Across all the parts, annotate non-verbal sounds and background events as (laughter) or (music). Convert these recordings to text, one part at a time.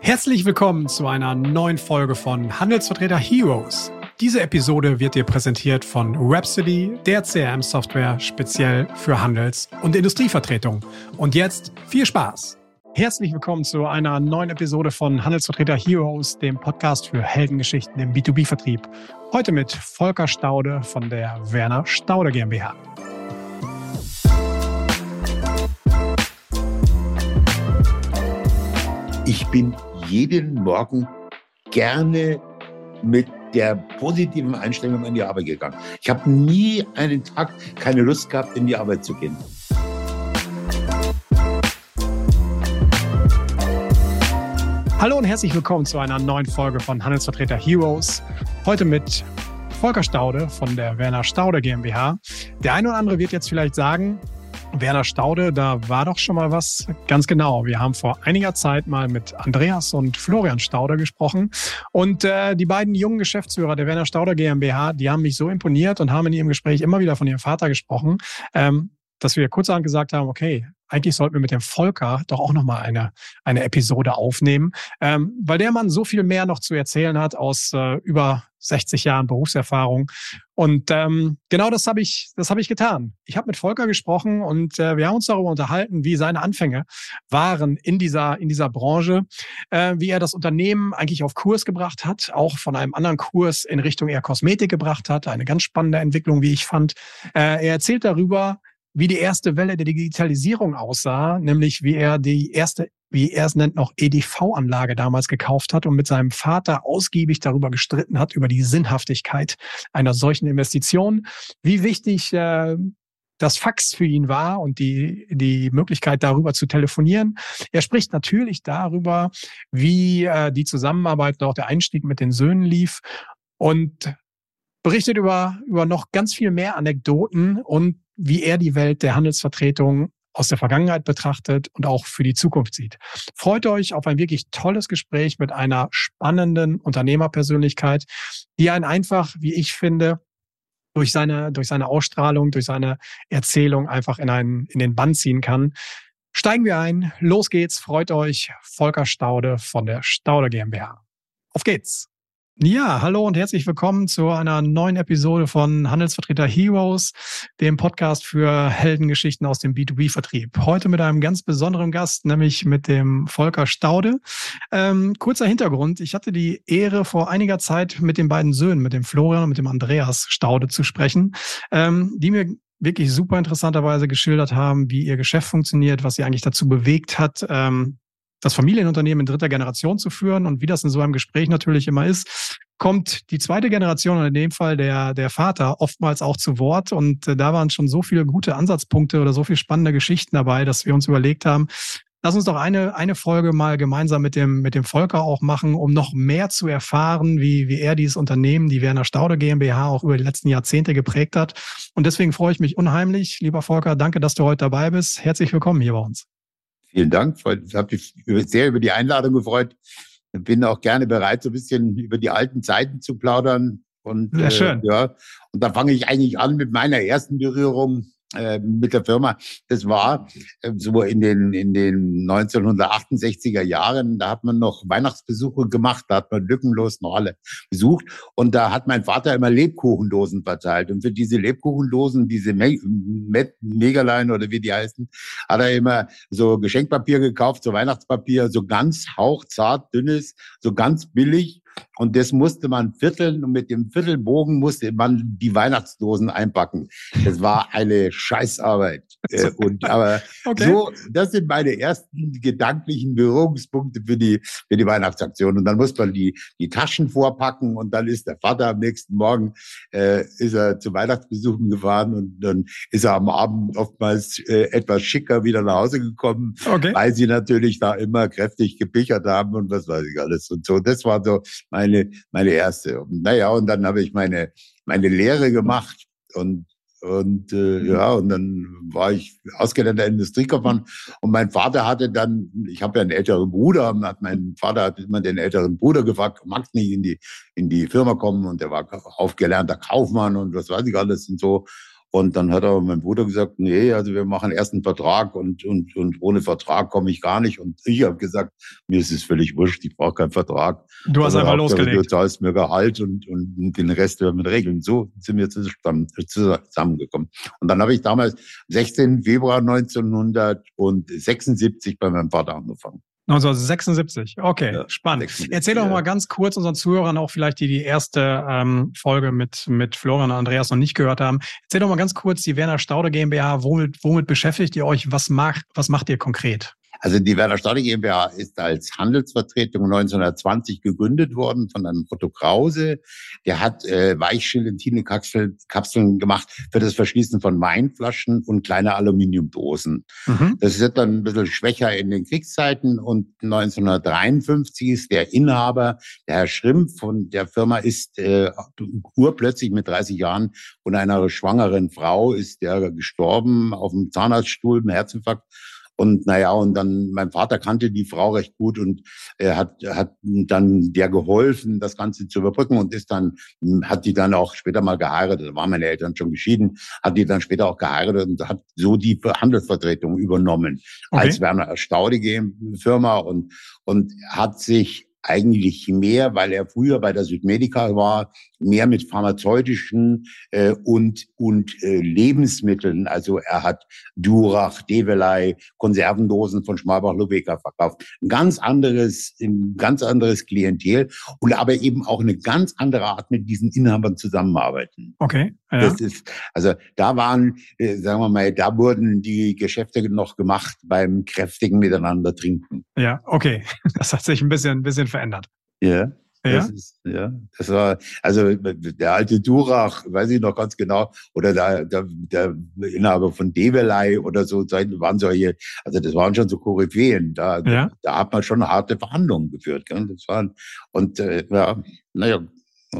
Herzlich willkommen zu einer neuen Folge von Handelsvertreter Heroes. Diese Episode wird dir präsentiert von Rhapsody, der CRM-Software speziell für Handels- und Industrievertretung. Und jetzt viel Spaß! Herzlich willkommen zu einer neuen Episode von Handelsvertreter Heroes, dem Podcast für Heldengeschichten im B2B-Vertrieb. Heute mit Volker Staude von der Werner Staude GmbH. Ich bin jeden Morgen gerne mit der positiven Einstellung in die Arbeit gegangen. Ich habe nie einen Tag keine Lust gehabt, in die Arbeit zu gehen. Hallo und herzlich willkommen zu einer neuen Folge von Handelsvertreter Heroes. Heute mit Volker Staude von der Werner Staude GmbH. Der eine oder andere wird jetzt vielleicht sagen, Werner Staude, da war doch schon mal was. Ganz genau. Wir haben vor einiger Zeit mal mit Andreas und Florian Staude gesprochen. Und äh, die beiden jungen Geschäftsführer der Werner Staude GmbH, die haben mich so imponiert und haben in ihrem Gespräch immer wieder von ihrem Vater gesprochen, ähm, dass wir kurzerhand gesagt haben, okay, eigentlich sollten wir mit dem Volker doch auch nochmal eine, eine Episode aufnehmen, ähm, weil der Mann so viel mehr noch zu erzählen hat aus äh, über 60 Jahren Berufserfahrung. Und ähm, genau das habe ich, das ich getan. Ich habe mit Volker gesprochen und äh, wir haben uns darüber unterhalten, wie seine Anfänge waren in dieser in dieser Branche, äh, wie er das Unternehmen eigentlich auf Kurs gebracht hat, auch von einem anderen Kurs in Richtung eher Kosmetik gebracht hat. Eine ganz spannende Entwicklung, wie ich fand. Äh, er erzählt darüber, wie die erste Welle der Digitalisierung aussah, nämlich wie er die erste, wie er es nennt, noch EDV-Anlage damals gekauft hat und mit seinem Vater ausgiebig darüber gestritten hat, über die Sinnhaftigkeit einer solchen Investition, wie wichtig äh, das Fax für ihn war und die, die Möglichkeit darüber zu telefonieren. Er spricht natürlich darüber, wie äh, die Zusammenarbeit und auch der Einstieg mit den Söhnen lief und berichtet über, über noch ganz viel mehr Anekdoten und wie er die Welt der Handelsvertretung aus der Vergangenheit betrachtet und auch für die Zukunft sieht. Freut euch auf ein wirklich tolles Gespräch mit einer spannenden Unternehmerpersönlichkeit, die einen einfach, wie ich finde, durch seine, durch seine Ausstrahlung, durch seine Erzählung einfach in einen, in den Bann ziehen kann. Steigen wir ein. Los geht's. Freut euch. Volker Staude von der Staude GmbH. Auf geht's. Ja, hallo und herzlich willkommen zu einer neuen Episode von Handelsvertreter Heroes, dem Podcast für Heldengeschichten aus dem B2B-Vertrieb. Heute mit einem ganz besonderen Gast, nämlich mit dem Volker Staude. Ähm, kurzer Hintergrund. Ich hatte die Ehre, vor einiger Zeit mit den beiden Söhnen, mit dem Florian und mit dem Andreas Staude zu sprechen, ähm, die mir wirklich super interessanterweise geschildert haben, wie ihr Geschäft funktioniert, was sie eigentlich dazu bewegt hat, ähm, das Familienunternehmen in dritter Generation zu führen. Und wie das in so einem Gespräch natürlich immer ist, kommt die zweite Generation, und in dem Fall der, der Vater, oftmals auch zu Wort. Und äh, da waren schon so viele gute Ansatzpunkte oder so viele spannende Geschichten dabei, dass wir uns überlegt haben, Lass uns doch eine, eine Folge mal gemeinsam mit dem, mit dem Volker auch machen, um noch mehr zu erfahren, wie, wie er dieses Unternehmen, die Werner Staude GmbH, auch über die letzten Jahrzehnte geprägt hat. Und deswegen freue ich mich unheimlich, lieber Volker. Danke, dass du heute dabei bist. Herzlich willkommen hier bei uns. Vielen Dank. Ich habe mich sehr über die Einladung gefreut. Bin auch gerne bereit, so ein bisschen über die alten Zeiten zu plaudern. Und, Sehr schön. Äh, ja, und da fange ich eigentlich an mit meiner ersten Berührung äh, mit der Firma. Das war äh, so in den, in den 1968er Jahren. Da hat man noch Weihnachtsbesuche gemacht. Da hat man lückenlos noch alle besucht. Und da hat mein Vater immer Lebkuchendosen verteilt. Und für diese Lebkuchendosen, diese Me Megalein oder wie die heißen, hat er immer so Geschenkpapier gekauft, so Weihnachtspapier, so ganz hauchzart, dünnes, so ganz billig. Und das musste man vierteln und mit dem Viertelbogen musste man die Weihnachtsdosen einpacken. Das war eine Scheißarbeit. (laughs) Äh, und, aber okay. so, das sind meine ersten gedanklichen Berührungspunkte für die, für die Weihnachtsaktion. Und dann muss man die, die Taschen vorpacken und dann ist der Vater am nächsten Morgen, äh, ist er zu Weihnachtsbesuchen gefahren und dann ist er am Abend oftmals äh, etwas schicker wieder nach Hause gekommen, okay. weil sie natürlich da immer kräftig gepichert haben und was weiß ich alles. Und so, das war so meine, meine erste. Und naja, und dann habe ich meine, meine Lehre gemacht und und äh, mhm. ja, und dann war ich ausgelernter Industriekaufmann. Und mein Vater hatte dann, ich habe ja einen älteren Bruder, hat mein Vater hat immer den älteren Bruder gefragt, magst nicht in die, in die Firma kommen? Und der war aufgelernter Kaufmann und was weiß ich alles und so. Und dann hat aber mein Bruder gesagt, nee, also wir machen erst einen Vertrag und, und, und ohne Vertrag komme ich gar nicht. Und ich habe gesagt, mir ist es völlig wurscht, ich brauche keinen Vertrag. Du hast also einfach losgelegt. Du zahlst mir Gehalt und, und den Rest werden wir regeln. So sind wir zusammen, zusammengekommen. Und dann habe ich damals 16. Februar 1976 bei meinem Vater angefangen. 1976. Okay, ja, spannend. 76, Erzähl doch ja. mal ganz kurz unseren Zuhörern auch vielleicht, die die erste ähm, Folge mit, mit Florian und Andreas noch nicht gehört haben. Erzähl doch mal ganz kurz die Werner Staude GmbH. Womit, womit beschäftigt ihr euch? Was macht, was macht ihr konkret? Also die Werner Stade GmbH ist als Handelsvertretung 1920 gegründet worden von einem Otto Krause. Der hat äh, Weichgelatine-Kapseln gemacht für das Verschließen von Weinflaschen und kleine Aluminiumdosen. Mhm. Das ist dann ein bisschen schwächer in den Kriegszeiten und 1953 ist der Inhaber, der Herr Schrimpf von der Firma, ist äh, urplötzlich mit 30 Jahren und einer schwangeren Frau ist der gestorben auf dem Zahnarztstuhl, im Herzinfarkt und naja, und dann, mein Vater kannte die Frau recht gut und er hat, hat dann der geholfen, das Ganze zu überbrücken und ist dann, hat die dann auch später mal geheiratet, da waren meine Eltern schon geschieden, hat die dann später auch geheiratet und hat so die Handelsvertretung übernommen okay. als Werner Staudige Firma und, und hat sich eigentlich mehr, weil er früher bei der Südmedica war, mehr mit pharmazeutischen äh, und, und äh, Lebensmitteln. Also er hat Durach, Develei, Konservendosen von Schmalbach-Lubeka verkauft. Ein ganz anderes, ein ganz anderes Klientel und aber eben auch eine ganz andere Art, mit diesen Inhabern zusammenarbeiten. Okay. Ja. Das ist, also da waren, äh, sagen wir mal, da wurden die Geschäfte noch gemacht beim kräftigen Miteinander trinken. Ja, okay. (laughs) Das hat sich ein bisschen, ein bisschen verändert. Ja. Ja? Das ist, ja, das war, also der alte Durach, weiß ich noch ganz genau, oder der, der, der Inhaber von Develei oder so, waren solche, also das waren schon so Koryphäen, da, ja? da hat man schon harte Verhandlungen geführt. Gell? Das waren, und äh, ja, naja,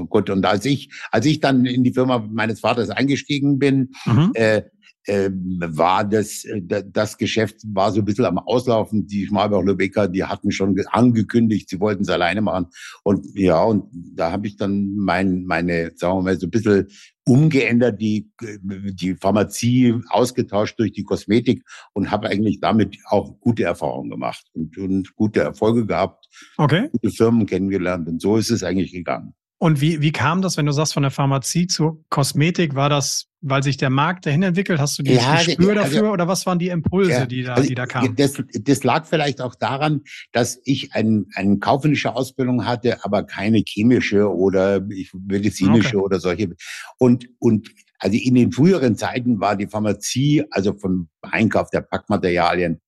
gut, und als ich, als ich dann in die Firma meines Vaters eingestiegen bin, mhm. äh, äh, war das, äh, das Geschäft war so ein bisschen am Auslaufen. Die Schmalbach-Lübecker, die hatten schon angekündigt, sie wollten es alleine machen. Und ja, und da habe ich dann mein, meine, sagen wir mal, so ein bisschen umgeändert, die, die Pharmazie ausgetauscht durch die Kosmetik und habe eigentlich damit auch gute Erfahrungen gemacht und, und gute Erfolge gehabt, okay. gute Firmen kennengelernt. Und so ist es eigentlich gegangen. Und wie, wie kam das, wenn du sagst, von der Pharmazie zur Kosmetik? War das, weil sich der Markt dahin entwickelt? Hast du dieses ja, Gespür also, dafür oder was waren die Impulse, ja, die, da, also, die da kamen? Das, das lag vielleicht auch daran, dass ich ein, eine kaufmännische Ausbildung hatte, aber keine chemische oder medizinische okay. oder solche. Und, und also in den früheren Zeiten war die Pharmazie, also vom Einkauf der Packmaterialien,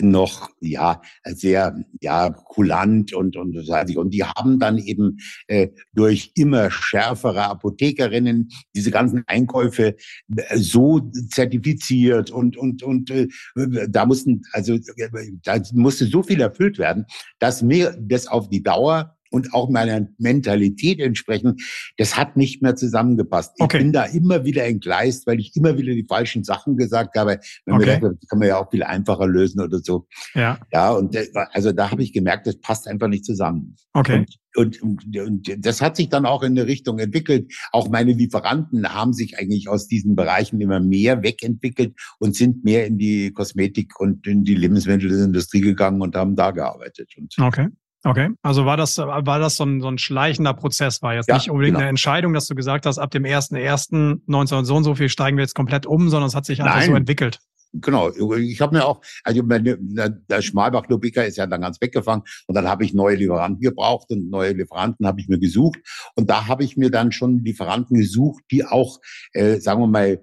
noch ja sehr ja kulant und und und die haben dann eben äh, durch immer schärfere Apothekerinnen diese ganzen Einkäufe äh, so zertifiziert und und und äh, da mussten also da musste so viel erfüllt werden, dass mir das auf die Dauer und auch meiner Mentalität entsprechend, das hat nicht mehr zusammengepasst. Ich okay. bin da immer wieder entgleist, weil ich immer wieder die falschen Sachen gesagt habe. Wenn okay. Dachte, das kann man ja auch viel einfacher lösen oder so. Ja. Ja, und also da habe ich gemerkt, das passt einfach nicht zusammen. Okay. Und, und, und, und das hat sich dann auch in eine Richtung entwickelt. Auch meine Lieferanten haben sich eigentlich aus diesen Bereichen immer mehr wegentwickelt und sind mehr in die Kosmetik und in die Lebensmittelindustrie gegangen und haben da gearbeitet. Und okay. Okay, also war das, war das so ein, so ein schleichender Prozess, war jetzt ja, nicht unbedingt genau. eine Entscheidung, dass du gesagt hast, ab dem 1.1.19 so und so viel steigen wir jetzt komplett um, sondern es hat sich einfach Nein. so entwickelt. Genau, ich habe mir auch, also meine, der Schmalbach-Lubika ist ja dann ganz weggefangen und dann habe ich neue Lieferanten gebraucht und neue Lieferanten habe ich mir gesucht und da habe ich mir dann schon Lieferanten gesucht, die auch, äh, sagen wir mal,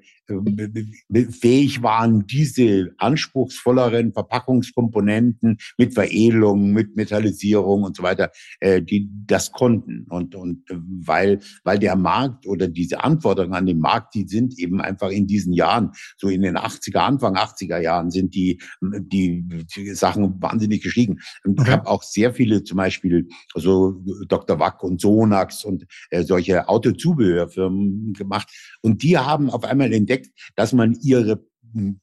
fähig waren, diese anspruchsvolleren Verpackungskomponenten mit Veredelung, mit Metallisierung und so weiter, äh, die das konnten. Und, und weil, weil der Markt oder diese Anforderungen an den Markt, die sind eben einfach in diesen Jahren, so in den 80er, Anfang 80er Jahren sind die, die, die Sachen wahnsinnig gestiegen. Und ich habe auch sehr viele, zum Beispiel so Dr. Wack und Sonax und äh, solche Autozubehörfirmen gemacht. Und die haben auf einmal entdeckt, dass man ihre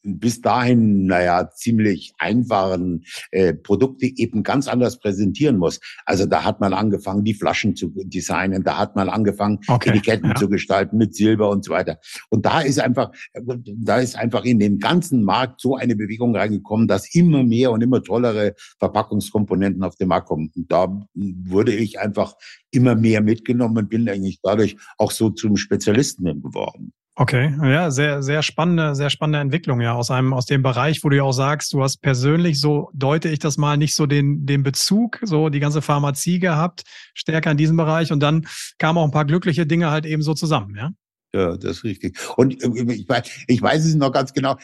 bis dahin, naja, ziemlich einfachen äh, Produkte eben ganz anders präsentieren muss. Also da hat man angefangen, die Flaschen zu designen, da hat man angefangen, okay, Etiketten ja. zu gestalten mit Silber und so weiter. Und da ist einfach, da ist einfach in den ganzen Markt so eine Bewegung reingekommen, dass immer mehr und immer tollere Verpackungskomponenten auf den Markt kommen. Und da wurde ich einfach immer mehr mitgenommen und bin eigentlich dadurch auch so zum Spezialisten geworden. Okay, ja, sehr, sehr spannende, sehr spannende Entwicklung, ja, aus einem, aus dem Bereich, wo du ja auch sagst, du hast persönlich, so deute ich das mal, nicht so den, den Bezug, so die ganze Pharmazie gehabt, stärker in diesem Bereich und dann kamen auch ein paar glückliche Dinge halt eben so zusammen, ja? Ja, das ist richtig. Und äh, ich weiß, ich weiß es noch ganz genau.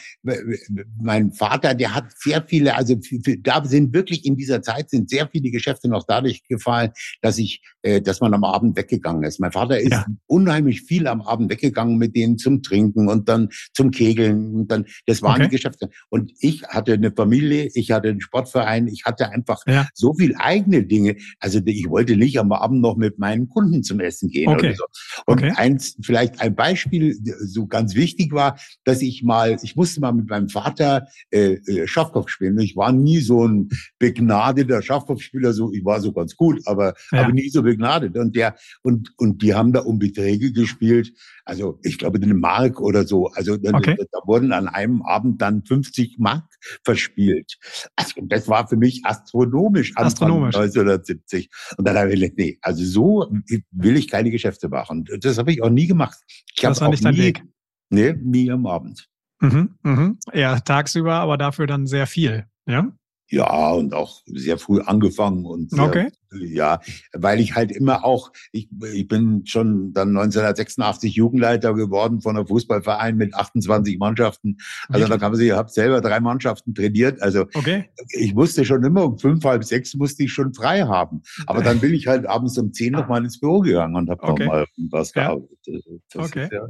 Mein Vater, der hat sehr viele, also da sind wirklich in dieser Zeit sind sehr viele Geschäfte noch dadurch gefallen, dass ich, äh, dass man am Abend weggegangen ist. Mein Vater ist ja. unheimlich viel am Abend weggegangen mit denen zum Trinken und dann zum Kegeln und dann, das waren okay. die Geschäfte. Und ich hatte eine Familie, ich hatte einen Sportverein, ich hatte einfach ja. so viel eigene Dinge. Also ich wollte nicht am Abend noch mit meinen Kunden zum Essen gehen okay. oder so. Und okay. eins, vielleicht ein Beispiel so ganz wichtig war, dass ich mal, ich musste mal mit meinem Vater äh, äh, Schafkopf spielen. Ich war nie so ein begnadeter Schafkopfspieler, so ich war so ganz gut, aber ja. aber nie so begnadet. Und der und und die haben da um Beträge gespielt. Also ich glaube eine Mark oder so. Also okay. da, da wurden an einem Abend dann 50 Mark verspielt. Also das war für mich astronomisch, astronomisch. 1970. Und dann habe ich gedacht, nee, also so will ich keine Geschäfte machen. Das habe ich auch nie gemacht. Ich das war nicht dein Weg. Nee, nie am Abend. Mhm, mhm. Ja, tagsüber, aber dafür dann sehr viel, ja? Ja, und auch sehr früh angefangen und sehr, okay. Ja, weil ich halt immer auch, ich, ich bin schon dann 1986 Jugendleiter geworden von einem Fußballverein mit 28 Mannschaften. Also da kann man sich, ich habe selber drei Mannschaften trainiert. Also okay. ich musste schon immer um fünf, halb sechs musste ich schon frei haben. Aber dann bin ich halt abends um zehn noch mal ins Büro gegangen und habe okay. noch mal was ja. gearbeitet. Das okay. Ja.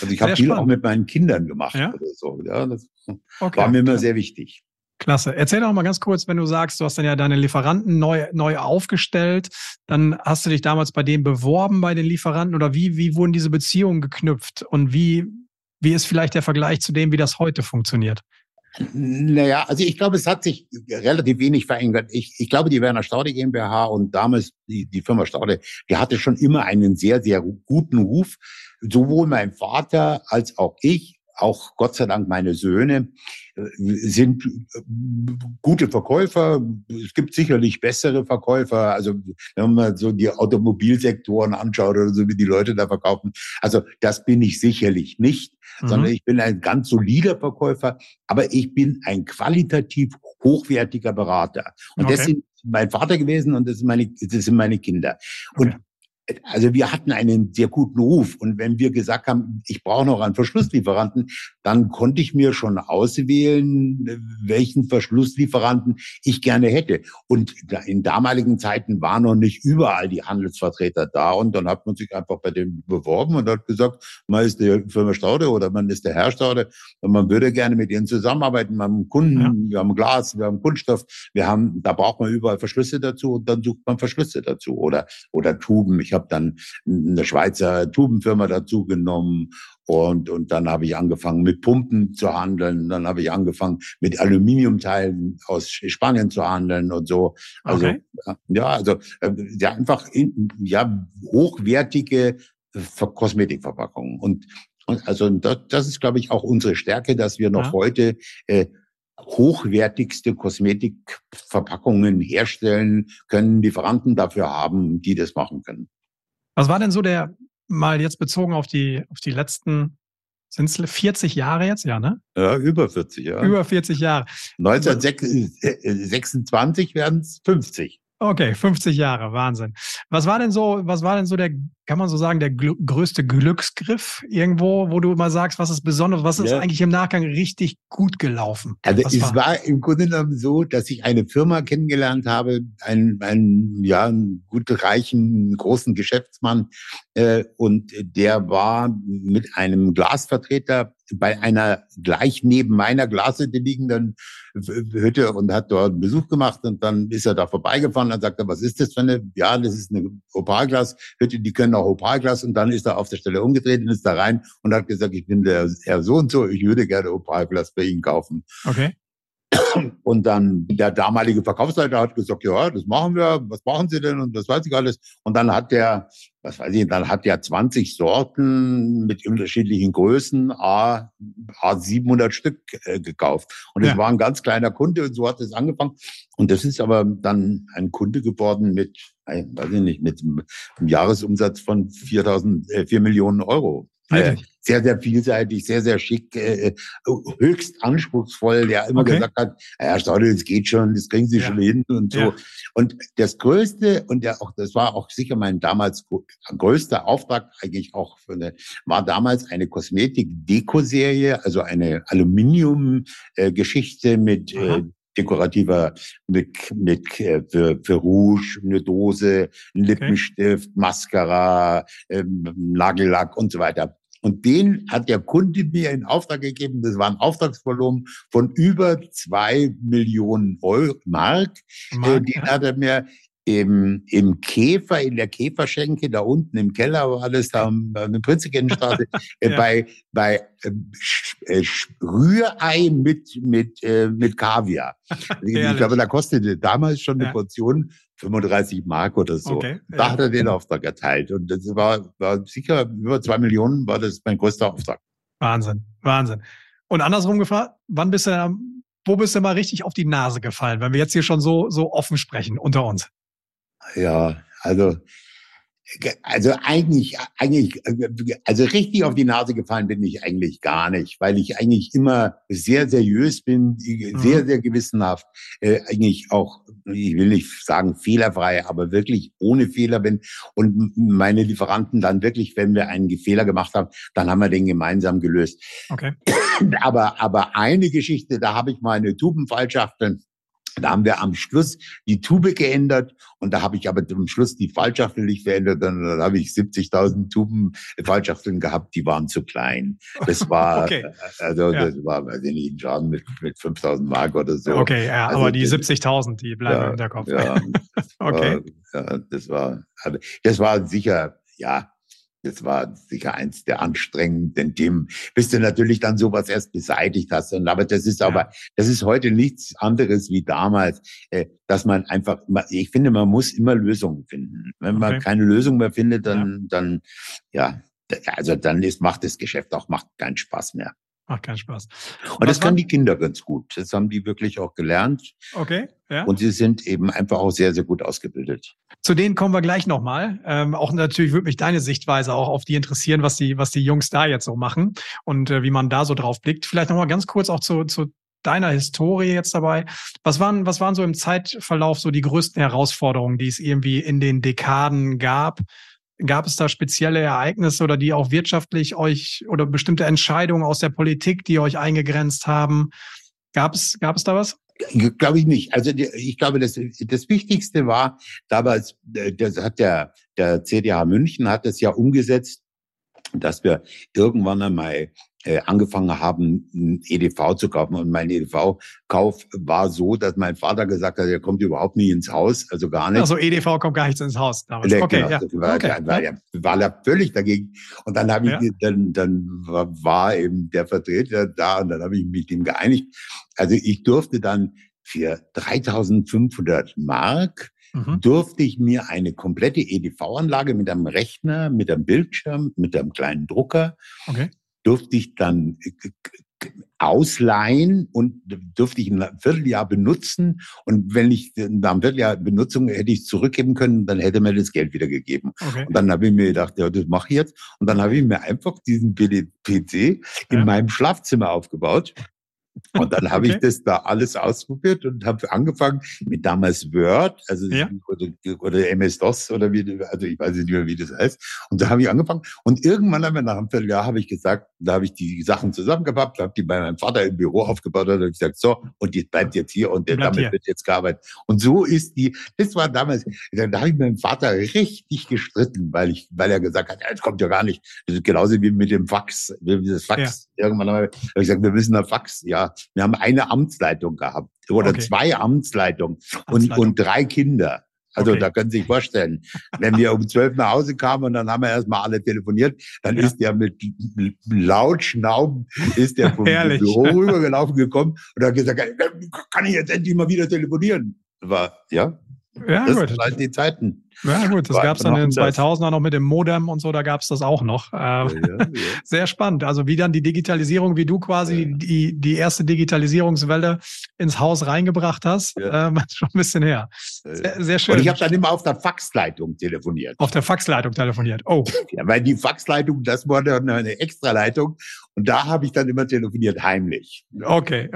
Also ich habe viel auch mit meinen Kindern gemacht ja? oder so. Ja, das okay. war mir immer sehr wichtig. Klasse. Erzähl doch mal ganz kurz, wenn du sagst, du hast dann ja deine Lieferanten neu, neu aufgestellt, dann hast du dich damals bei denen beworben, bei den Lieferanten oder wie, wie wurden diese Beziehungen geknüpft und wie, wie ist vielleicht der Vergleich zu dem, wie das heute funktioniert? Naja, also ich glaube, es hat sich relativ wenig verändert. Ich, ich glaube, die Werner Staude GmbH und damals die, die Firma Staude, die hatte schon immer einen sehr, sehr guten Ruf. Sowohl mein Vater als auch ich auch Gott sei Dank meine Söhne äh, sind äh, gute Verkäufer. Es gibt sicherlich bessere Verkäufer. Also wenn man so die Automobilsektoren anschaut oder so, wie die Leute da verkaufen. Also das bin ich sicherlich nicht, mhm. sondern ich bin ein ganz solider Verkäufer. Aber ich bin ein qualitativ hochwertiger Berater. Und okay. das sind mein Vater gewesen und das sind meine, das sind meine Kinder. Und okay also wir hatten einen sehr guten Ruf. Und wenn wir gesagt haben, ich brauche noch einen Verschlusslieferanten, dann konnte ich mir schon auswählen, welchen Verschlusslieferanten ich gerne hätte. Und in damaligen Zeiten waren noch nicht überall die Handelsvertreter da. Und dann hat man sich einfach bei dem beworben und hat gesagt, man ist die Firma Staude oder man ist der Herr Staude und man würde gerne mit ihnen zusammenarbeiten. Wir haben Kunden, ja. wir haben Glas, wir haben Kunststoff, wir haben, da braucht man überall Verschlüsse dazu und dann sucht man Verschlüsse dazu oder, oder Tuben. Ich habe habe dann eine Schweizer Tubenfirma dazu genommen und, und dann habe ich angefangen mit Pumpen zu handeln. Dann habe ich angefangen mit Aluminiumteilen aus Spanien zu handeln und so. Also okay. ja, also äh, ja einfach in, ja hochwertige äh, Kosmetikverpackungen und und also das, das ist, glaube ich, auch unsere Stärke, dass wir noch ja. heute äh, hochwertigste Kosmetikverpackungen herstellen können, Lieferanten dafür haben, die das machen können. Was war denn so der, mal jetzt bezogen auf die, auf die letzten, sind es 40 Jahre jetzt, ja, ne? Ja, über 40 Jahre. Über 40 Jahre. 1926 werden es 50. Okay, 50 Jahre, Wahnsinn. Was war denn so, was war denn so der, kann man so sagen, der gl größte Glücksgriff irgendwo, wo du mal sagst, was ist besonders, was ist ja. eigentlich im Nachgang richtig gut gelaufen? Also was es war? war? im Grunde genommen so, dass ich eine Firma kennengelernt habe, einen, einen ja, einen gut reichen, großen Geschäftsmann, äh, und der war mit einem Glasvertreter bei einer gleich neben meiner Glashütte liegenden Hütte und hat dort einen Besuch gemacht und dann ist er da vorbeigefahren und sagt er, was ist das für eine? Ja, das ist eine Opalglashütte, die können auch Opalglas und dann ist er auf der Stelle umgedreht und ist da rein und hat gesagt, ich bin der Herr so und so, ich würde gerne Opalglas bei Ihnen kaufen. Okay. Und dann der damalige Verkaufsleiter hat gesagt, ja, das machen wir, was machen Sie denn und das weiß ich alles. Und dann hat der, was weiß ich, dann hat der 20 Sorten mit unterschiedlichen Größen, A, A 700 Stück äh, gekauft. Und es ja. war ein ganz kleiner Kunde und so hat es angefangen. Und das ist aber dann ein Kunde geworden mit, weiß ich nicht, mit einem Jahresumsatz von 4.000, äh, 4 Millionen Euro. Äh, sehr, sehr vielseitig, sehr, sehr schick, äh, äh höchst anspruchsvoll, der immer okay. gesagt hat, Herr Staude, es geht schon, das kriegen Sie ja. schon hin und so. Ja. Und das Größte, und der auch, das war auch sicher mein damals größter Auftrag eigentlich auch für eine, war damals eine Kosmetik-Deko-Serie, also eine Aluminium-Geschichte äh, mit äh, dekorativer mit, mit für, für Rouge, eine Dose, Lippenstift, okay. Mascara, ähm, Nagellack und so weiter. Und den hat der Kunde mir in Auftrag gegeben. Das war ein Auftragsvolumen von über zwei Millionen Euro, Mark. Mark äh, den ja. hat er mir im, im Käfer, in der Käferschenke, da unten im Keller war alles da an der Prinzregentenstraße, (laughs) äh, ja. bei, bei äh, Rührei mit, mit, äh, mit Kaviar. (laughs) ich glaube, da kostete damals schon eine ja. Portion 35 Mark oder so. Okay. Da hat er den Auftrag erteilt. Und das war, war sicher über zwei Millionen war das mein größter Auftrag. Wahnsinn, Wahnsinn. Und andersrum gefragt, wann bist du, wo bist du mal richtig auf die Nase gefallen, wenn wir jetzt hier schon so, so offen sprechen unter uns? Ja, also also eigentlich, eigentlich, also richtig auf die Nase gefallen bin ich eigentlich gar nicht, weil ich eigentlich immer sehr seriös bin, sehr, mhm. sehr gewissenhaft, äh, eigentlich auch, ich will nicht sagen fehlerfrei, aber wirklich ohne Fehler bin und meine Lieferanten dann wirklich, wenn wir einen Fehler gemacht haben, dann haben wir den gemeinsam gelöst. Okay. Aber, aber eine Geschichte, da habe ich meine Tubenfallschachteln da haben wir am Schluss die Tube geändert und da habe ich aber am Schluss die Fallschachtel nicht verändert. Dann, dann habe ich 70.000 Tuben äh, Fallschachteln gehabt, die waren zu klein. Das (laughs) war, okay. Also ja. das war, weiß ich nicht, ein Schaden mit, mit 5.000 Mark oder so. Okay, ja, also, aber die 70.000, die bleiben ja, im Hinterkopf. Ja, (laughs) okay. War, ja, das war, also, das war sicher, ja, das war sicher eins der anstrengenden Themen, bis du natürlich dann sowas erst beseitigt hast. Und aber das ist ja. aber, das ist heute nichts anderes wie damals, äh, dass man einfach, ich finde, man muss immer Lösungen finden. Wenn okay. man keine Lösung mehr findet, dann, ja. dann, ja, also dann ist, macht das Geschäft auch, macht keinen Spaß mehr. Macht keinen Spaß. Und, und das können die Kinder ganz gut. Das haben die wirklich auch gelernt. Okay, ja. Und sie sind eben einfach auch sehr, sehr gut ausgebildet. Zu denen kommen wir gleich nochmal. Ähm, auch natürlich würde mich deine Sichtweise auch auf die interessieren, was die, was die Jungs da jetzt so machen und äh, wie man da so drauf blickt. Vielleicht nochmal ganz kurz auch zu, zu deiner Historie jetzt dabei. Was waren, was waren so im Zeitverlauf so die größten Herausforderungen, die es irgendwie in den Dekaden gab? Gab es da spezielle Ereignisse oder die auch wirtschaftlich euch oder bestimmte Entscheidungen aus der Politik, die euch eingegrenzt haben? Gab es, gab es da was? Glaube ich nicht. Also ich glaube, das, das Wichtigste war damals, äh, das hat der, der CDH München hat das ja umgesetzt, dass wir irgendwann einmal angefangen haben, EDV zu kaufen. Und mein EDV-Kauf war so, dass mein Vater gesagt hat, er kommt überhaupt nie ins Haus, also gar nicht. Also EDV kommt gar nicht ins Haus damals. Okay, genau, ja. War, okay. War, ja. war er völlig dagegen. Und dann habe ich, ja. dann, dann war eben der Vertreter da und dann habe ich mich mit ihm geeinigt. Also ich durfte dann für 3500 Mark mhm. durfte ich mir eine komplette EDV-Anlage mit einem Rechner, mit einem Bildschirm, mit einem kleinen Drucker, okay durfte ich dann äh, ausleihen und durfte ich ein Vierteljahr benutzen. Und wenn ich nach einem Vierteljahr Benutzung hätte ich zurückgeben können, dann hätte mir das Geld wieder gegeben. Okay. Und dann habe ich mir gedacht, ja, das mache ich jetzt. Und dann habe ich mir einfach diesen PC in ja. meinem Schlafzimmer aufgebaut Und dann habe okay. ich das da alles ausprobiert und habe angefangen mit damals Word, also ja. oder, oder MS-DOS oder wie, also ich weiß nicht mehr, wie das heißt. Und da habe ich angefangen. Und irgendwann haben wir nach einem Vierteljahr habe ich gesagt, da habe ich die Sachen zusammengepappt, habe die bei meinem Vater im Büro aufgebaut und habe gesagt, so, und die bleibt jetzt hier und damit hier. wird jetzt gearbeitet. Und so ist die, das war damals, da habe ich mit meinem Vater richtig gestritten, weil ich, weil er gesagt hat, ja, das kommt ja gar nicht. Das ist genauso wie mit dem Fax, wie das Fax. Ja. Irgendwann habe ich gesagt, wir müssen ein Fax. Ja, wir haben eine Amtsleitung gehabt oder okay. zwei Amtsleitungen und, und drei Kinder. Also okay. da können Sie sich vorstellen, wenn wir um zwölf nach Hause kamen und dann haben wir erstmal alle telefoniert, dann ja. ist der mit laut Schnauben, ist der vom (laughs) Büro rübergelaufen gekommen und hat gesagt, kann ich jetzt endlich mal wieder telefonieren? War, ja, ja, das gut. sind halt die Zeiten. Ja, gut, das gab es dann in den 2000er noch mit dem Modem und so, da gab es das auch noch. Ja, ja, ja. (laughs) Sehr spannend. Also wie dann die Digitalisierung, wie du quasi die, die erste Digitalisierungswelle ins Haus reingebracht hast, ähm, (laughs) schon ein bisschen her. Sehr, sehr schön. Und ich habe dann immer auf der Faxleitung telefoniert. Auf der Faxleitung telefoniert, oh. (laughs) Ja, weil die Faxleitung, das war dann eine Extraleitung und da habe ich dann immer telefoniert, heimlich. Okay.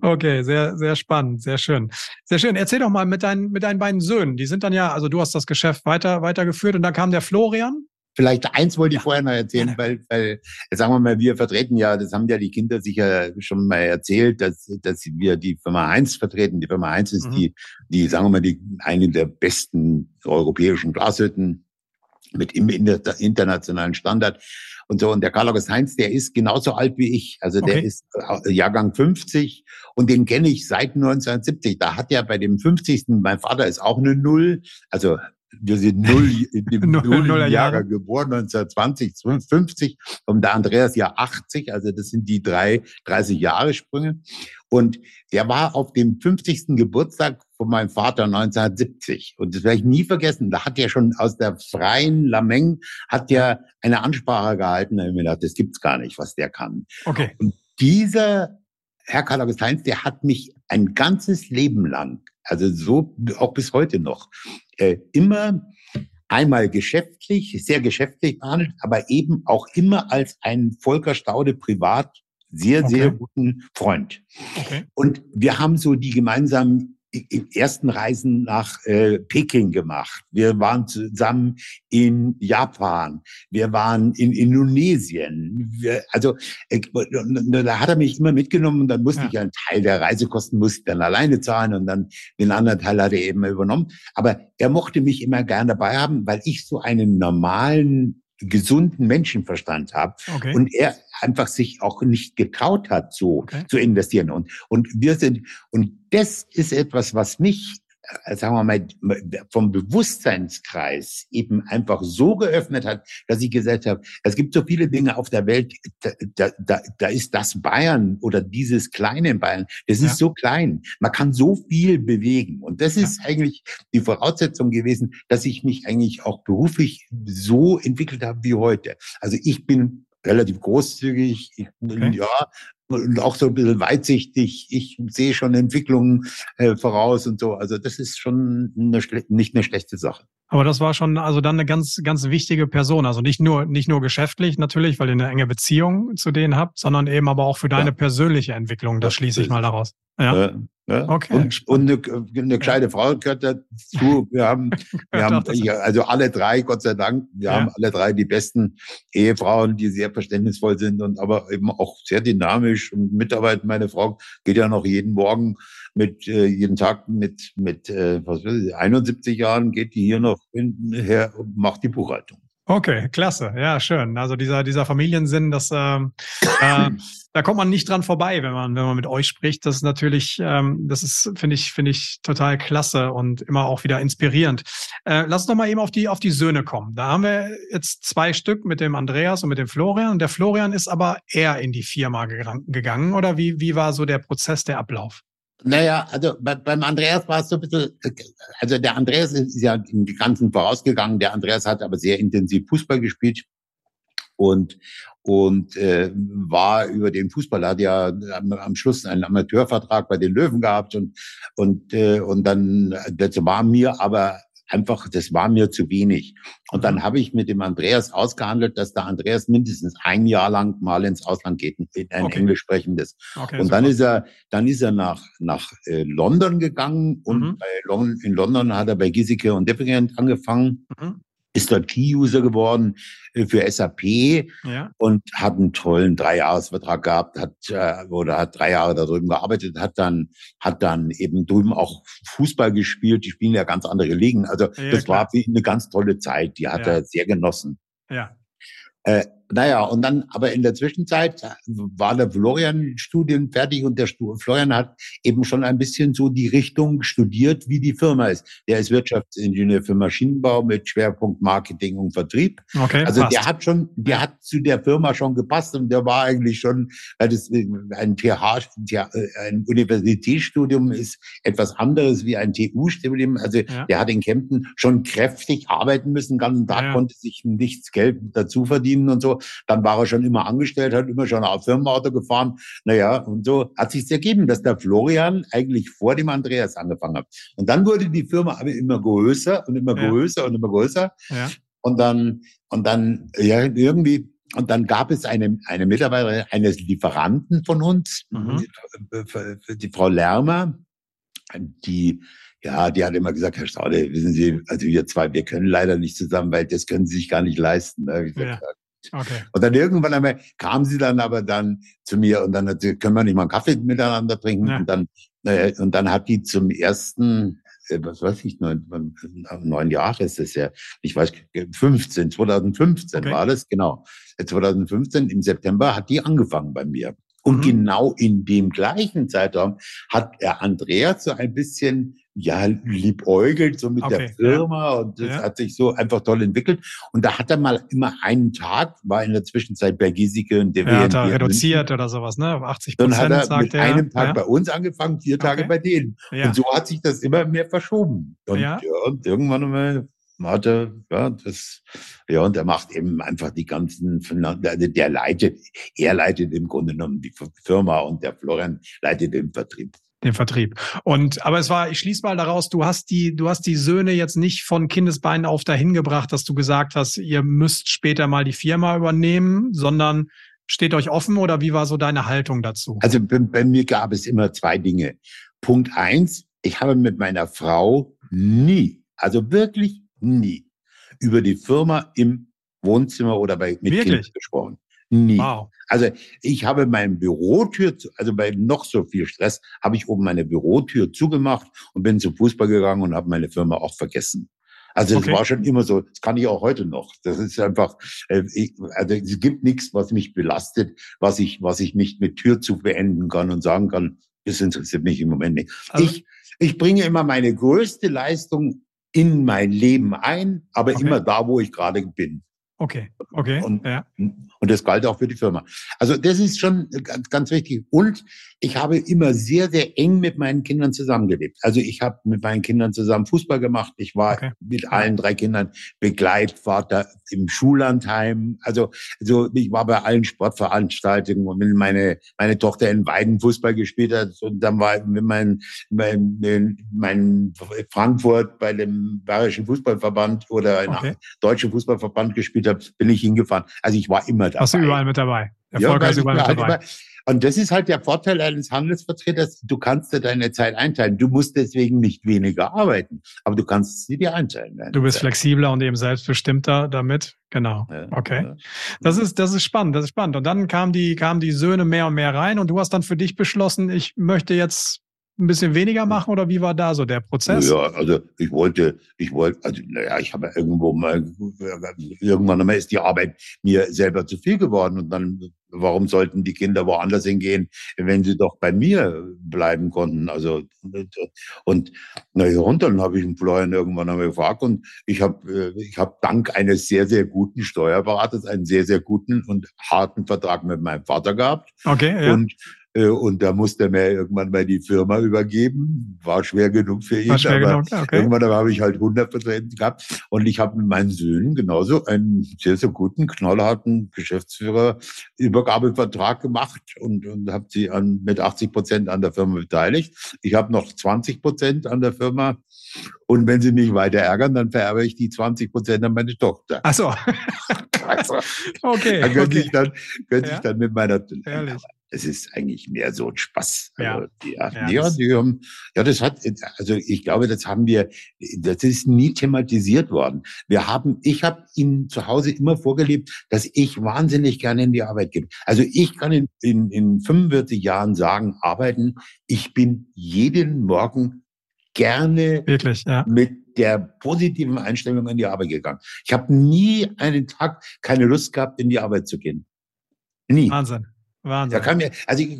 Okay, sehr, sehr spannend, sehr schön. Sehr schön. Erzähl doch mal mit deinen, mit deinen beiden Söhnen. Die sind dann ja, also du hast das Geschäft weiter, weitergeführt und dann kam der Florian. Vielleicht eins wollte ich vorher noch erzählen, weil, weil, sagen wir mal, wir vertreten ja, das haben ja die Kinder sicher schon mal erzählt, dass, dass wir die Firma Heinz vertreten. Die Firma Heinz ist mhm. die, die, sagen wir mal, die, eine der besten europäischen Glashütten mit im internationalen Standard und so. Und der Karl-August Heinz, der ist genauso alt wie ich. Also der okay. ist äh, Jahrgang 50 und den kenne ich seit 1970. Da hat er bei dem 50. Mein Vater ist auch eine Null. Also wir sind (laughs) null in dem null Jahre geboren, 1920, 50 und der Andreas ja 80, also das sind die drei 30 Jahre Sprünge. Und der war auf dem 50. Geburtstag von meinem Vater 1970. Und das werde ich nie vergessen. Da hat er schon aus der freien Lameng hat er eine Ansprache gehalten. Da habe ich mir gedacht, das gibt's gar nicht, was der kann. Okay. Und dieser Herr Karl August Heinz, der hat mich ein ganzes Leben lang, also so auch bis heute noch, äh, immer einmal geschäftlich, sehr geschäftlich behandelt, aber eben auch immer als ein Volker Staude privat sehr, okay. sehr guten Freund. Okay. Und wir haben so die gemeinsamen ersten Reisen nach äh, Peking gemacht. Wir waren zusammen in Japan. Wir waren in Indonesien. Wir, also äh, da hat er mich immer mitgenommen und dann musste ja. ich einen Teil der Reisekosten musste dann alleine zahlen und dann den anderen Teil hat er eben übernommen. Aber er mochte mich immer gern dabei haben, weil ich so einen normalen gesunden Menschenverstand habe okay. und er einfach sich auch nicht getraut hat, so okay. zu investieren. Und, und wir sind, und das ist etwas, was mich sagen wir mal, vom Bewusstseinskreis eben einfach so geöffnet hat, dass ich gesagt habe, es gibt so viele Dinge auf der Welt, da, da, da ist das Bayern oder dieses kleine Bayern, das ist so klein. Man kann so viel bewegen. Und das ist ja. eigentlich die Voraussetzung gewesen, dass ich mich eigentlich auch beruflich so entwickelt habe wie heute. Also ich bin relativ großzügig. Ich, okay. Ja, und auch so ein bisschen weitsichtig. Ich sehe schon Entwicklungen äh, voraus und so. Also das ist schon eine nicht eine schlechte Sache. Aber das war schon also dann eine ganz ganz wichtige Person. Also nicht nur nicht nur geschäftlich natürlich, weil ihr eine enge Beziehung zu denen habt, sondern eben aber auch für deine ja. persönliche Entwicklung. Das schließe ich mal daraus. Ja. ja. Ja? Okay. Und, und eine, eine gescheite Frau gehört dazu. Wir haben, (laughs) wir haben also alle drei, Gott sei Dank, wir ja. haben alle drei die besten Ehefrauen, die sehr verständnisvoll sind und aber eben auch sehr dynamisch und mitarbeiten. Meine Frau geht ja noch jeden Morgen mit äh, jeden Tag mit mit äh, was will ich, 71 Jahren geht die hier noch her und macht die Buchhaltung. Okay, klasse. Ja, schön. Also dieser, dieser Familiensinn, das, äh, da kommt man nicht dran vorbei, wenn man, wenn man mit euch spricht. Das ist natürlich, ähm, das ist, finde ich, finde ich total klasse und immer auch wieder inspirierend. Äh, lass uns noch mal eben auf die, auf die Söhne kommen. Da haben wir jetzt zwei Stück mit dem Andreas und mit dem Florian. Der Florian ist aber eher in die Firma gegangen, oder wie, wie war so der Prozess, der Ablauf? Naja, also bei, beim Andreas war es so ein bisschen, also der Andreas ist ja die Ganzen vorausgegangen. Der Andreas hat aber sehr intensiv Fußball gespielt und und äh, war über den Fußball hat ja am, am Schluss einen Amateurvertrag bei den Löwen gehabt und und äh, und dann das war mir aber einfach, das war mir zu wenig. Und dann habe ich mit dem Andreas ausgehandelt, dass der Andreas mindestens ein Jahr lang mal ins Ausland geht, in ein okay. Englisch sprechendes. Okay, und super. dann ist er, dann ist er nach, nach äh, London gegangen und mhm. bei Lon in London hat er bei Giesecke und Deppigent angefangen. Mhm ist dort Key-User geworden äh, für SAP ja. und hat einen tollen Dreijahresvertrag gehabt, hat äh, oder hat drei Jahre da drüben gearbeitet, hat dann hat dann eben drüben auch Fußball gespielt. Die spielen ja ganz andere Ligen. Also ja, das klar. war eine ganz tolle Zeit. Die hat ja. er sehr genossen. Ja. Äh, naja, und dann, aber in der Zwischenzeit war der Florian Studien fertig und der Florian hat eben schon ein bisschen so die Richtung studiert, wie die Firma ist. Der ist Wirtschaftsingenieur für Maschinenbau mit Schwerpunkt Marketing und Vertrieb. Okay, also passt. der hat schon, der hat zu der Firma schon gepasst und der war eigentlich schon, weil das ein TH, ein Universitätsstudium ist etwas anderes wie ein TU-Studium. Also ja. der hat in Kempten schon kräftig arbeiten müssen, ganzen Tag ja. konnte sich nichts Geld dazu verdienen und so. Dann war er schon immer angestellt, hat immer schon auf Firmenauto gefahren. Naja, und so hat sich ergeben, dass der Florian eigentlich vor dem Andreas angefangen hat. Und dann wurde die Firma aber immer größer und immer ja. größer und immer größer. Ja. Und dann, und dann, ja, irgendwie, und dann gab es eine, eine Mitarbeiterin eines Lieferanten von uns, mhm. die, die Frau Lermer, die ja, die hat immer gesagt, Herr Staude, wissen Sie, also wir zwei, wir können leider nicht zusammen, weil das können Sie sich gar nicht leisten. Ne? Ja. Okay. Und dann irgendwann einmal kam sie dann aber dann zu mir und dann hat sie, können wir nicht mal einen Kaffee miteinander trinken? Ja. Und dann, äh, und dann hat die zum ersten, äh, was weiß ich, neun, neun Jahre ist das ja, ich weiß, 15, 2015 okay. war das, genau. 2015 im September hat die angefangen bei mir. Und mhm. genau in dem gleichen Zeitraum hat er Andreas so ein bisschen ja, liebäugelt so mit okay, der Firma ja. und das ja. hat sich so einfach toll entwickelt. Und da hat er mal immer einen Tag, war in der Zwischenzeit bei Giesecke und der ja, hat er reduziert oder sowas, ne? Auf 80 Prozent. Dann hat er mit er, einem Tag ja. bei uns angefangen, vier Tage okay. bei denen. Und so hat sich das immer mehr verschoben. Und, ja. und irgendwann einmal hat er, ja, das, ja, und er macht eben einfach die ganzen, also der leitet, er leitet im Grunde genommen die Firma und der Florian leitet den Vertrieb den Vertrieb. Und aber es war, ich schließe mal daraus, du hast die, du hast die Söhne jetzt nicht von Kindesbeinen auf dahin gebracht, dass du gesagt hast, ihr müsst später mal die Firma übernehmen, sondern steht euch offen oder wie war so deine Haltung dazu? Also bei, bei mir gab es immer zwei Dinge. Punkt eins, ich habe mit meiner Frau nie, also wirklich nie, über die Firma im Wohnzimmer oder bei mit Kindern gesprochen. Nie. Wow. Also ich habe meine Bürotür, also bei noch so viel Stress, habe ich oben meine Bürotür zugemacht und bin zum Fußball gegangen und habe meine Firma auch vergessen. Also okay. das war schon immer so, das kann ich auch heute noch. Das ist einfach, äh, ich, also es gibt nichts, was mich belastet, was ich, was ich nicht mit Tür zu beenden kann und sagen kann, das interessiert mich im Moment nicht. Also, ich, ich bringe immer meine größte Leistung in mein Leben ein, aber okay. immer da, wo ich gerade bin. Okay, okay. Und, ja. und das galt auch für die Firma. Also das ist schon ganz, ganz wichtig. Und ich habe immer sehr, sehr eng mit meinen Kindern zusammengelebt. Also ich habe mit meinen Kindern zusammen Fußball gemacht. Ich war okay. mit allen drei Kindern Begleitvater im Schullandheim. Also, also ich war bei allen Sportveranstaltungen und wenn meine, meine Tochter in Weiden Fußball gespielt hat und dann war mit mein, mein, mein Frankfurt bei dem Bayerischen Fußballverband oder in okay. Deutschen Fußballverband gespielt habe, bin ich hingefahren. Also ich war immer dabei. Warst du überall mit dabei? Erfolgreich ja, überall mit dabei. Immer, und das ist halt der Vorteil eines Handelsvertreters. Du kannst dir deine Zeit einteilen. Du musst deswegen nicht weniger arbeiten, aber du kannst sie dir einteilen. Du bist Zeit. flexibler und eben selbstbestimmter damit. Genau. Okay. Das ist, das ist spannend. Das ist spannend. Und dann kamen die, kamen die Söhne mehr und mehr rein und du hast dann für dich beschlossen, ich möchte jetzt ein bisschen weniger machen oder wie war da so der Prozess? Ja, also ich wollte, ich wollte, also naja, ich habe irgendwo mal, irgendwann einmal ist die Arbeit mir selber zu viel geworden und dann warum sollten die Kinder woanders hingehen, wenn sie doch bei mir bleiben konnten? Also und na ja, und dann habe ich den Florian irgendwann einmal gefragt und ich habe ich habe dank eines sehr sehr guten Steuerberaters einen sehr sehr guten und harten Vertrag mit meinem Vater gehabt. Okay. Ja. Und Äh, und da musste er mir irgendwann mal die Firma übergeben. War schwer genug für ihn. War schwer aber genug, okay. Irgendwann habe ich halt 100 Prozent gehabt. Und ich habe mit meinen Söhnen genauso einen sehr, sehr guten, knallharten Geschäftsführer-Übergabevertrag gemacht und, und habe sie an, mit 80 Prozent an der Firma beteiligt. Ich habe noch 20 Prozent an der Firma. Und wenn sie mich weiter ärgern, dann vererbe ich die 20 Prozent an meine Tochter. Ach so. (laughs) also, okay. Dann könnte okay. ich dann, könnte ja. ich dann mit meiner, Ehrlich es ist eigentlich mehr so ein Spaß. Ja, also, ja, ja, ja, die haben, ja, das hat, also ich glaube, das haben wir, das ist nie thematisiert worden. Wir haben, ich habe ihnen zu Hause immer vorgelebt, dass ich wahnsinnig gerne in die Arbeit gehe. Also ich kann in, in, in 45 Jahren sagen, arbeiten, ich bin jeden Morgen gerne Wirklich, ja. mit der positiven Einstellung in die Arbeit gegangen. Ich habe nie einen Tag keine Lust gehabt, in die Arbeit zu gehen. Nie. Wahnsinn. Wahnsinn. Da kann mir, also ich,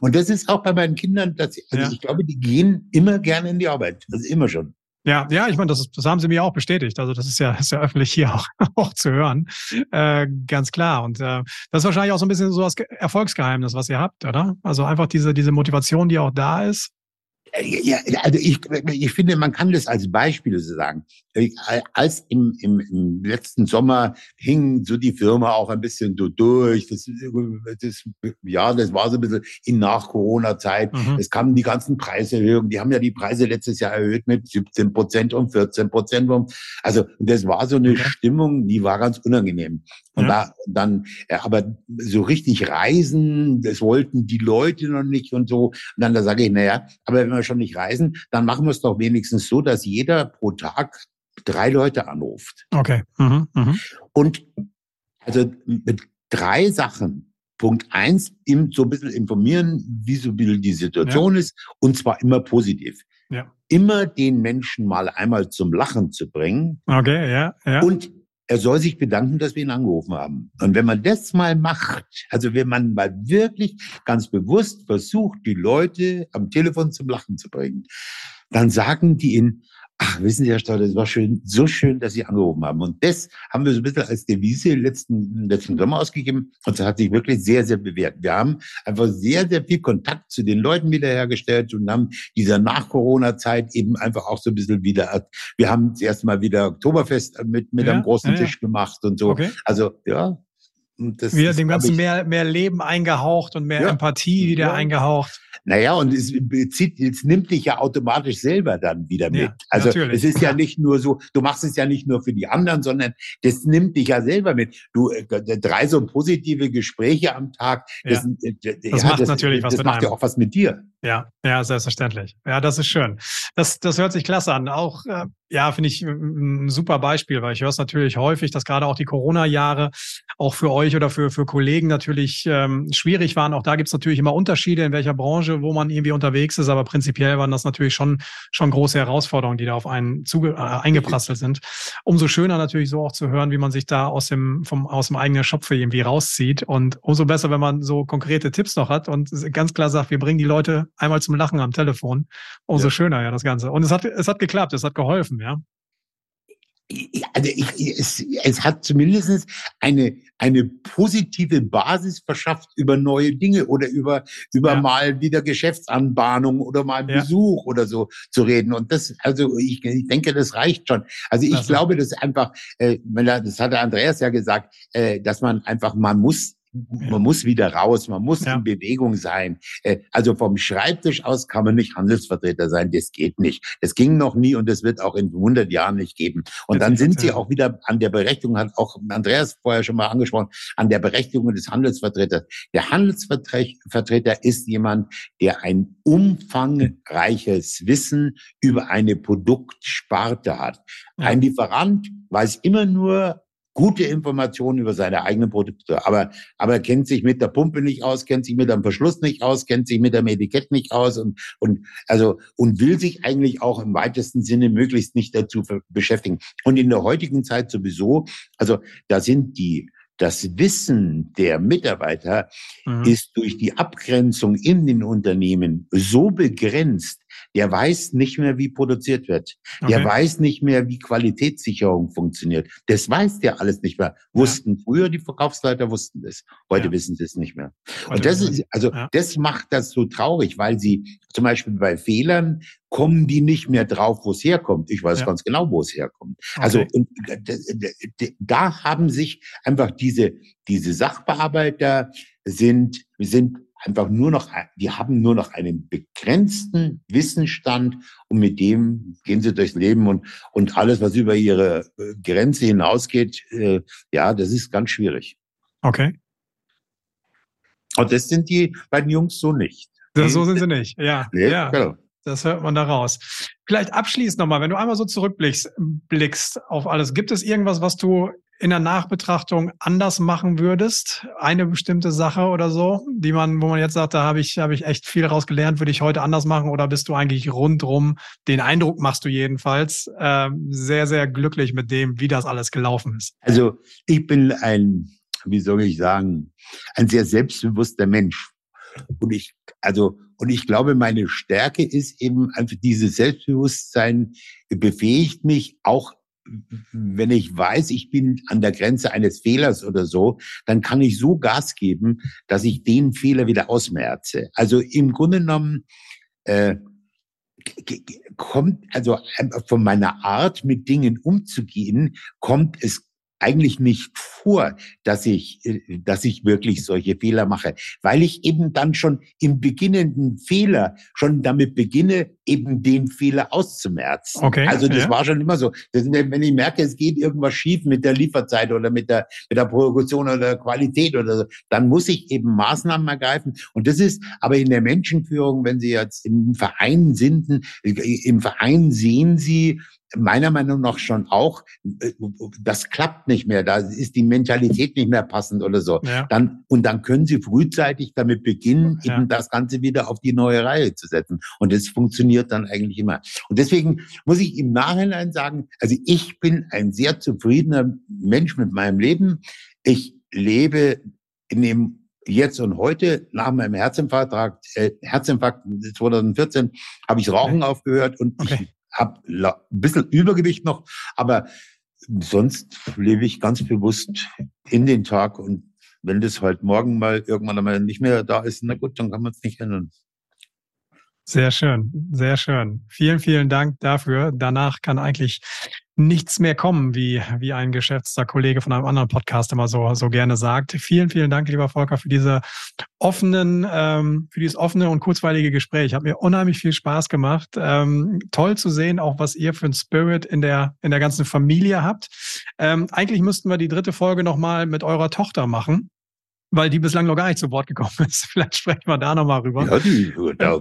und das ist auch bei meinen Kindern, dass also ja. ich glaube, die gehen immer gerne in die Arbeit. Das ist immer schon. Ja, ja, ich meine, das, das haben sie mir auch bestätigt. Also das ist ja, ist ja öffentlich hier (laughs) auch, auch zu hören. Äh, ganz klar. Und äh, das ist wahrscheinlich auch so ein bisschen so das Erfolgsgeheimnis, was ihr habt, oder? Also einfach diese, diese Motivation, die auch da ist, ja, also ich, ich finde, man kann das als Beispiel so sagen. Als im, im, im letzten Sommer hing so die Firma auch ein bisschen so durch. Das, das, ja, das war so ein bisschen in Nach-Corona-Zeit. Mhm. Es kamen die ganzen Preiserhöhungen. Die haben ja die Preise letztes Jahr erhöht mit 17 Prozent und 14 Prozent. Also das war so eine okay. Stimmung, die war ganz unangenehm. Und ja. da, dann, aber so richtig reisen, das wollten die Leute noch nicht und so. Und dann da sage ich, naja, aber wenn wir schon nicht reisen, dann machen wir es doch wenigstens so, dass jeder pro Tag drei Leute anruft. Okay. Mhm, mh. Und also mit drei Sachen. Punkt eins, ihm so ein bisschen informieren, wie so ein bisschen die Situation ja. ist, und zwar immer positiv. Ja. Immer den Menschen mal einmal zum Lachen zu bringen. Okay, ja, ja. Und er soll sich bedanken, dass wir ihn angerufen haben. Und wenn man das mal macht, also wenn man mal wirklich ganz bewusst versucht, die Leute am Telefon zum Lachen zu bringen, dann sagen die ihn, Ach, wissen Sie, Herr Stauder, es war schön, so schön, dass Sie angerufen haben. Und das haben wir so ein bisschen als Devise letzten, letzten Sommer ausgegeben. Und das hat sich wirklich sehr, sehr bewährt. Wir haben einfach sehr, sehr viel Kontakt zu den Leuten wiederhergestellt und haben dieser Nach-Corona-Zeit eben einfach auch so ein bisschen wieder, wir haben das erste Mal wieder Oktoberfest mit, mit ja, einem großen ja. Tisch gemacht und so. Okay. Also, ja, das, wieder dem Ganzen mehr, mehr Leben eingehaucht und mehr ja. Empathie wieder ja. eingehaucht. Naja, und es, bezieht, es nimmt dich ja automatisch selber dann wieder mit. Ja, also natürlich. es ist ja (laughs) nicht nur so, du machst es ja nicht nur für die anderen, sondern das nimmt dich ja selber mit. Du äh, drei so positive Gespräche am Tag, das, äh, das macht das, natürlich was das macht ja auch was mit dir. Ja, ja, selbstverständlich. Ja, das ist schön. Das, das hört sich klasse an. Auch, äh, ja, finde ich ein super Beispiel, weil ich höre es natürlich häufig, dass gerade auch die Corona-Jahre auch für euch oder für, für Kollegen natürlich ähm, schwierig waren. Auch da gibt es natürlich immer Unterschiede, in welcher Branche, wo man irgendwie unterwegs ist, aber prinzipiell waren das natürlich schon, schon große Herausforderungen, die da auf einen zuge äh, eingeprasselt sind. Umso schöner natürlich so auch zu hören, wie man sich da aus dem, vom, aus dem eigenen Schopf irgendwie rauszieht. Und umso besser, wenn man so konkrete Tipps noch hat und ganz klar sagt, wir bringen die Leute einmal zum Lachen am Telefon. Umso ja. schöner ja das Ganze. Und es hat, es hat geklappt, es hat geholfen, ja. Also ich, es, es hat zumindest eine, eine positive Basis verschafft über neue Dinge oder über, über ja. mal wieder Geschäftsanbahnung oder mal ja. Besuch oder so zu reden. Und das, also ich, ich denke, das reicht schon. Also ich also. glaube, dass einfach, äh, das hat der Andreas ja gesagt, äh, dass man einfach, man muss man muss wieder raus, man muss ja. in Bewegung sein. Äh, also vom Schreibtisch aus kann man nicht Handelsvertreter sein, das geht nicht. Das ging noch nie und das wird auch in 100 Jahren nicht geben. Und dann sind sie auch wieder an der Berechtigung, hat auch Andreas vorher schon mal angesprochen, an der Berechtigung des Handelsvertreters. Der Handelsvertreter ist jemand, der ein umfangreiches Wissen über eine Produktsparte hat. Ein Lieferant weiß immer nur gute Informationen über seine eigenen Produkte, aber, aber kennt sich mit der Pumpe nicht aus, kennt sich mit dem Verschluss nicht aus, kennt sich mit dem Etikett nicht aus und, und, also, und will sich eigentlich auch im weitesten Sinne möglichst nicht dazu beschäftigen. Und in der heutigen Zeit sowieso, also da sind die, das Wissen der Mitarbeiter mhm. ist durch die Abgrenzung in den Unternehmen so begrenzt, der weiß nicht mehr, wie produziert wird. Der Okay. weiß nicht mehr, wie Qualitätssicherung funktioniert. Das weiß der alles nicht mehr. Wussten früher die Verkaufsleiter wussten das. Heute Ja. wissen sie es nicht mehr. Heute Und das ist, also Ja. das macht das so traurig, weil sie zum Beispiel bei Fehlern kommen die nicht mehr drauf, wo es herkommt. Ich weiß Ja. ganz genau, wo es herkommt. Also Okay. und d- d- d- da haben sich einfach diese diese Sachbearbeiter sind sind einfach nur noch die haben nur noch einen begrenzten Wissensstand und mit dem gehen sie durchs Leben und und alles was über ihre äh, Grenze hinausgeht, äh, ja, das ist ganz schwierig. Okay. Und das sind die beiden Jungs so nicht. Das, so sind sie nicht. Ja. Nee, ja. genau. Das hört man da raus. Vielleicht abschließend nochmal, wenn du einmal so zurückblickst blickst auf alles, gibt es irgendwas, was du in der Nachbetrachtung anders machen würdest? Eine bestimmte Sache oder so, die man, wo man jetzt sagt, da habe ich, habe ich echt viel rausgelernt, würde ich heute anders machen oder bist du eigentlich rundrum, den Eindruck machst du jedenfalls, ähm, sehr, sehr glücklich mit dem, wie das alles gelaufen ist? Also ich bin ein, wie soll ich sagen, ein sehr selbstbewusster Mensch. Und ich, also, und ich glaube, meine Stärke ist eben einfach dieses Selbstbewusstsein befähigt mich auch wenn ich weiß, ich bin an der Grenze eines Fehlers oder so, dann kann ich so Gas geben, dass ich den Fehler wieder ausmerze. Also im Grunde genommen äh, kommt, also einfach von meiner Art, mit Dingen umzugehen, kommt es eigentlich nicht vor, dass ich, äh, dass ich wirklich solche Fehler mache, weil ich eben dann schon im beginnenden Fehler schon damit beginne, eben den Fehler auszumerzen. Okay, Also das ja. war schon immer so. Das, wenn ich merke, es geht irgendwas schief mit der Lieferzeit oder mit der, mit der Produktion oder der Qualität oder so, dann muss ich eben Maßnahmen ergreifen. Und das ist aber in der Menschenführung, wenn Sie jetzt im Verein sind, im Verein sehen Sie, meiner Meinung nach schon auch, äh, das klappt nicht mehr, da ist die Mentalität nicht mehr passend oder so. Ja. Dann, und dann können Sie frühzeitig damit beginnen, Ja. eben das Ganze wieder auf die neue Reihe zu setzen. Und das funktioniert dann eigentlich immer. Und deswegen muss ich im Nachhinein sagen, also ich bin ein sehr zufriedener Mensch mit meinem Leben. Ich lebe in dem Jetzt und heute nach meinem Herzinfarkt, äh, Herzinfarkt 2014 habe ich Rauchen aufgehört und Okay. ich habe ein bisschen Übergewicht noch, aber sonst lebe ich ganz bewusst in den Tag und wenn das halt morgen mal irgendwann einmal nicht mehr da ist, na gut, dann kann man es nicht ändern. Sehr schön, sehr schön. Vielen, vielen Dank dafür. Danach kann eigentlich nichts mehr kommen, wie, wie ein geschätzter Kollege von einem anderen Podcast immer so, so gerne sagt. Vielen, vielen Dank, lieber Volker, für diese offenen, ähm, für dieses offene und kurzweilige Gespräch. Hat mir unheimlich viel Spaß gemacht. Ähm, toll zu sehen, auch was ihr für ein Spirit in der, in der ganzen Familie habt. Ähm, eigentlich müssten wir die dritte Folge nochmal mit eurer Tochter machen. Weil die bislang noch gar nicht zu Wort gekommen (laughs) ist. Vielleicht sprechen wir da nochmal rüber. Ja, die, da,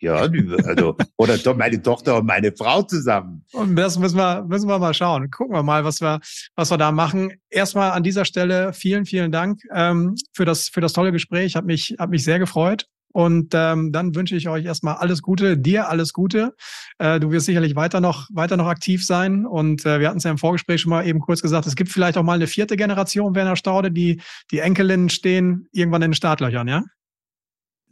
ja, die, also, oder doch meine Tochter und meine Frau zusammen. Und das müssen wir, müssen wir mal schauen. Gucken wir mal, was wir, was wir da machen. Erstmal an dieser Stelle vielen, vielen Dank ähm, für das, für das tolle Gespräch. Hat mich, hat mich sehr gefreut. Und ähm, dann wünsche ich euch erstmal alles Gute, dir alles Gute. Äh, du wirst sicherlich weiter noch, weiter noch aktiv sein. Und äh, wir hatten es ja im Vorgespräch schon mal eben kurz gesagt, es gibt vielleicht auch mal eine vierte Generation Werner Staude, die, die Enkelinnen stehen irgendwann in den Startlöchern, ja?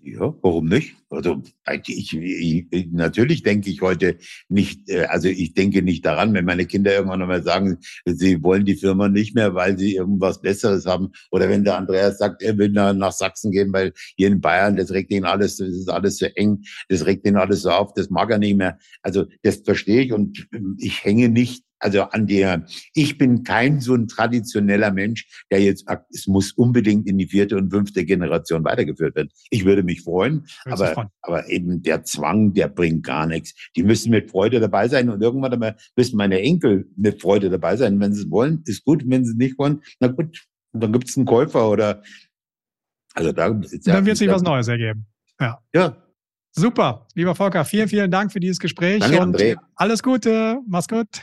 Ja, warum nicht? Also ich, ich, ich, natürlich denke ich heute nicht, äh, also ich denke nicht daran, wenn meine Kinder irgendwann einmal sagen, sie wollen die Firma nicht mehr, weil sie irgendwas Besseres haben. Oder wenn der Andreas sagt, er will nach Sachsen gehen, weil hier in Bayern, das regt ihn alles, das ist alles so eng, das regt ihn alles so auf, das mag er nicht mehr. Also das verstehe ich und ich hänge nicht also an der, ich bin kein so ein traditioneller Mensch, der jetzt sagt, es muss unbedingt in die vierte und fünfte Generation weitergeführt werden. Ich würde mich freuen, Würde aber, freuen. aber eben der Zwang, der bringt gar nichts. Die müssen mit Freude dabei sein und irgendwann einmal müssen meine Enkel mit Freude dabei sein. Wenn sie es wollen, ist gut. Wenn sie es nicht wollen, na gut, dann gibt es einen Käufer oder also da Dann wird sich was Neues ergeben. Ja. Ja, Super. Lieber Volker, vielen, vielen Dank für dieses Gespräch Danke, und André. alles Gute. Mach's gut.